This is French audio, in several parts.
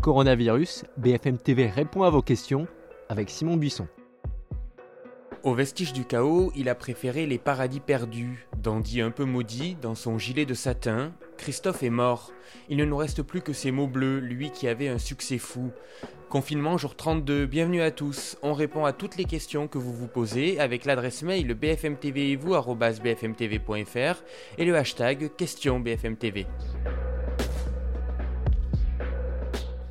Coronavirus, BFM TV répond à vos questions avec Simon Buisson. Au vestige du chaos, il a préféré les paradis perdus. Dandy un peu maudit, dans son gilet de satin, Christophe est mort. Il ne nous reste plus que ces mots bleus, lui qui avait un succès fou. Confinement jour 32, bienvenue à tous. On répond à toutes les questions que vous vous posez avec l'adresse mail bfmtv et vous bfmtv.fr et le hashtag question bfmtv.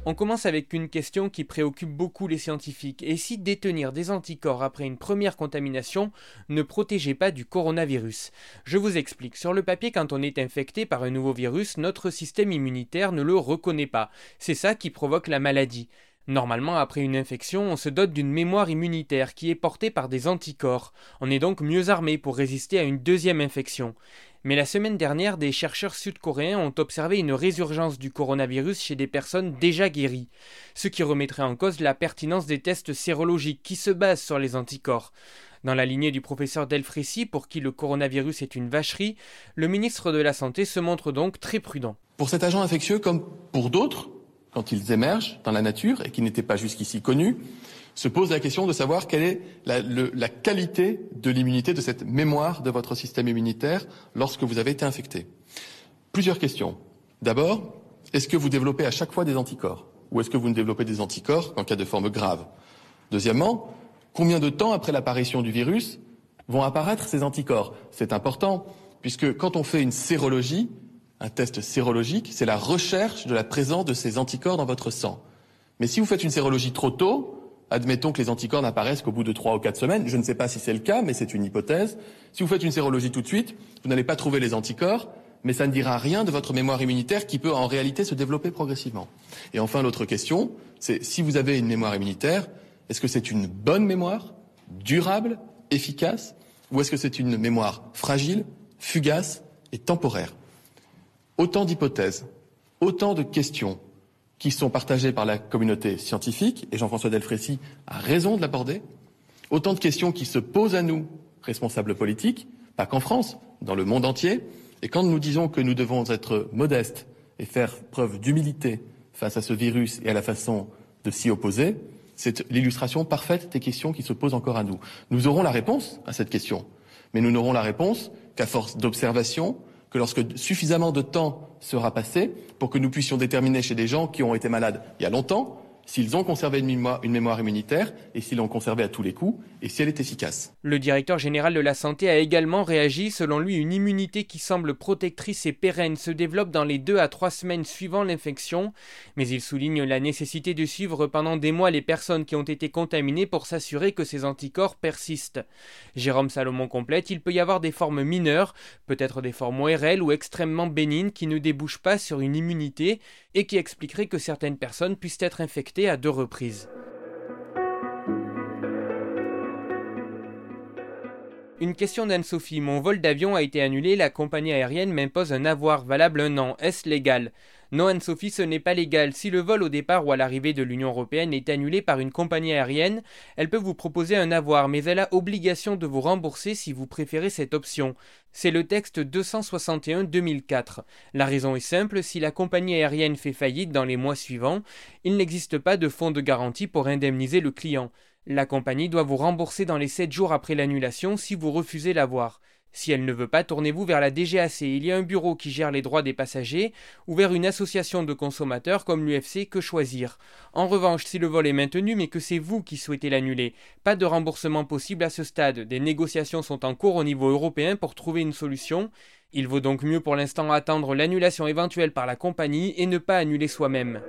On commence avec une question qui préoccupe beaucoup les scientifiques. Et si détenir des anticorps après une première contamination ne protégeait pas du coronavirus? Je vous explique. Sur le papier, quand on est infecté par un nouveau virus, notre système immunitaire ne le reconnaît pas. C'est ça qui provoque la maladie. Normalement, après une infection, on se dote d'une mémoire immunitaire qui est portée par des anticorps. On est donc mieux armé pour résister à une deuxième infection. Mais la semaine dernière, des chercheurs sud-coréens ont observé une résurgence du coronavirus chez des personnes déjà guéries, ce qui remettrait en cause la pertinence des tests sérologiques qui se basent sur les anticorps. Dans la lignée du professeur Delfrécy, pour qui le coronavirus est une vacherie, le ministre de la Santé se montre donc très prudent. Pour cet agent infectieux, comme pour d'autres, quand ils émergent dans la nature et qui n'étaient pas jusqu'ici connus, se pose la question de savoir quelle est la, qualité de l'immunité, de cette mémoire de votre système immunitaire lorsque vous avez été infecté. Plusieurs questions. D'abord, est-ce que vous développez à chaque fois des anticorps ou est-ce que vous ne développez des anticorps qu'en cas de forme grave? Deuxièmement, combien de temps après l'apparition du virus vont apparaître ces anticorps? C'est important puisque quand on fait une sérologie, un test sérologique, c'est la recherche de la présence de ces anticorps dans votre sang. Mais si vous faites une sérologie trop tôt, Admettons que les anticorps n'apparaissent qu'au bout de trois ou quatre semaines. Je ne sais pas si c'est le cas, mais c'est une hypothèse. Si vous faites une sérologie tout de suite, vous n'allez pas trouver les anticorps, mais ça ne dira rien de votre mémoire immunitaire qui peut en réalité se développer progressivement. Et enfin, l'autre question, c'est si vous avez une mémoire immunitaire, est-ce que c'est une bonne mémoire, durable, efficace, ou est-ce que c'est une mémoire fragile, fugace et temporaire? Autant d'hypothèses, autant de questions qui sont partagées par la communauté scientifique, et Jean-François Delfrécy a raison de l'aborder, autant de questions qui se posent à nous, responsables politiques, pas qu'en France, dans le monde entier, et quand nous disons que nous devons être modestes et faire preuve d'humilité face à ce virus et à la façon de s'y opposer, c'est l'illustration parfaite des questions qui se posent encore à nous. Nous aurons la réponse à cette question, mais nous n'aurons la réponse qu'à force d'observation, que lorsque suffisamment de temps sera passé pour que nous puissions déterminer chez des gens qui ont été malades il y a longtemps s'ils ont conservé une mémoire, immunitaire et s'ils l'ont conservée à tous les coups et si elle est efficace. Le directeur général de la santé a également réagi. Selon lui, une immunité qui semble protectrice et pérenne se développe dans les deux à trois semaines suivant l'infection, mais il souligne la nécessité de suivre pendant des mois les personnes qui ont été contaminées pour s'assurer que ces anticorps persistent. Jérôme Salomon complète, il peut y avoir des formes mineures, peut-être des formes ORL ou extrêmement bénignes qui ne débouchent pas sur une immunité et qui expliqueraient que certaines personnes puissent être infectées à deux reprises. Une question d'Anne-Sophie. Mon vol d'avion a été annulé, la compagnie aérienne m'impose un avoir valable un an. Est-ce légal? Non, Anne-Sophie, ce n'est pas légal. Si le vol au départ ou à l'arrivée de l'Union européenne est annulé par une compagnie aérienne, elle peut vous proposer un avoir, mais elle a obligation de vous rembourser si vous préférez cette option. C'est le texte 261-2004. La raison est simple, si la compagnie aérienne fait faillite dans les mois suivants, il n'existe pas de fonds de garantie pour indemniser le client. La compagnie doit vous rembourser dans les 7 jours après l'annulation si vous refusez l'avoir. Si elle ne veut pas, tournez-vous vers la DGAC. Il y a un bureau qui gère les droits des passagers ou vers une association de consommateurs comme l'UFC Que Choisir. En revanche, si le vol est maintenu mais que c'est vous qui souhaitez l'annuler, pas de remboursement possible à ce stade. Des négociations sont en cours au niveau européen pour trouver une solution. Il vaut donc mieux pour l'instant attendre l'annulation éventuelle par la compagnie et ne pas annuler soi-même.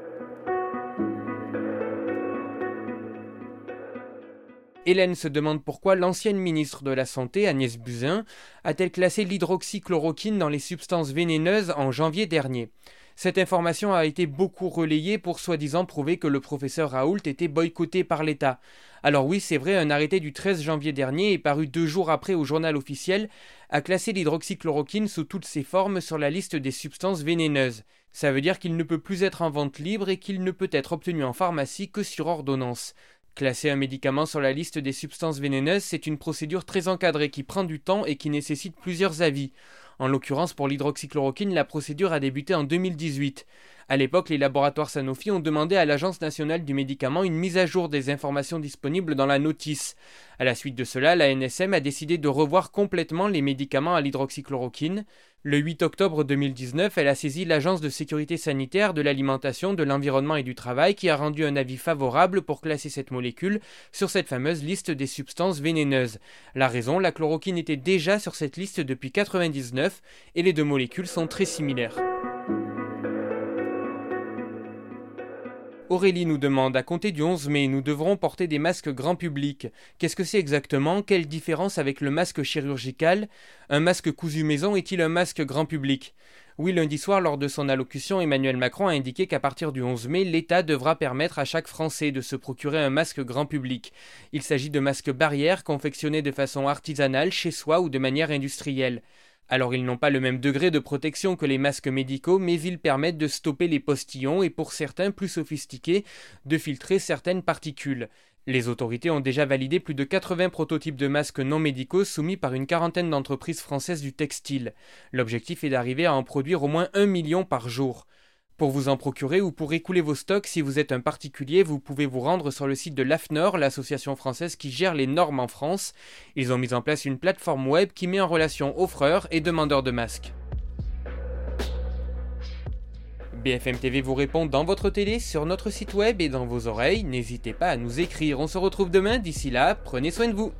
Hélène se demande pourquoi l'ancienne ministre de la Santé, Agnès Buzyn, a-t-elle classé l'hydroxychloroquine dans les substances vénéneuses en janvier dernier? Cette information a été beaucoup relayée pour soi-disant prouver que le professeur Raoult était boycotté par l'État. Alors oui, c'est vrai, un arrêté du 13 janvier dernier est paru deux jours après au journal officiel a classé l'hydroxychloroquine sous toutes ses formes sur la liste des substances vénéneuses. Ça veut dire qu'il ne peut plus être en vente libre et qu'il ne peut être obtenu en pharmacie que sur ordonnance. Classer un médicament sur la liste des substances vénéneuses, c'est une procédure très encadrée qui prend du temps et qui nécessite plusieurs avis. En l'occurrence, pour l'hydroxychloroquine, la procédure a débuté en 2018. À l'époque, les laboratoires Sanofi ont demandé à l'Agence nationale du médicament une mise à jour des informations disponibles dans la notice. À la suite de cela, la NSM a décidé de revoir complètement les médicaments à l'hydroxychloroquine. Le 8 octobre 2019, elle a saisi l'Agence de sécurité sanitaire de l'alimentation, de l'environnement et du travail qui a rendu un avis favorable pour classer cette molécule sur cette fameuse liste des substances vénéneuses. La raison, la chloroquine était déjà sur cette liste depuis 1999 et les deux molécules sont très similaires. Aurélie nous demande à compter du 11 mai, nous devrons porter des masques grand public. Qu'est-ce que c'est exactement? Quelle différence avec le masque chirurgical? Un masque cousu maison est-il un masque grand public? Oui, lundi soir, lors de son allocution, Emmanuel Macron a indiqué qu'à partir du 11 mai, l'État devra permettre à chaque Français de se procurer un masque grand public. Il s'agit de masques barrières confectionnés de façon artisanale chez soi ou de manière industrielle. Alors ils n'ont pas le même degré de protection que les masques médicaux, mais ils permettent de stopper les postillons et pour certains plus sophistiqués, de filtrer certaines particules. Les autorités ont déjà validé plus de 80 prototypes de masques non médicaux soumis par une quarantaine d'entreprises françaises du textile. L'objectif est d'arriver à en produire au moins un million par jour. Pour vous en procurer ou pour écouler vos stocks, si vous êtes un particulier, vous pouvez vous rendre sur le site de l'AFNOR, l'association française qui gère les normes en France. Ils ont mis en place une plateforme web qui met en relation offreurs et demandeurs de masques. BFM TV vous répond dans votre télé, sur notre site web et dans vos oreilles. N'hésitez pas à nous écrire. On se retrouve demain. D'ici là, prenez soin de vous.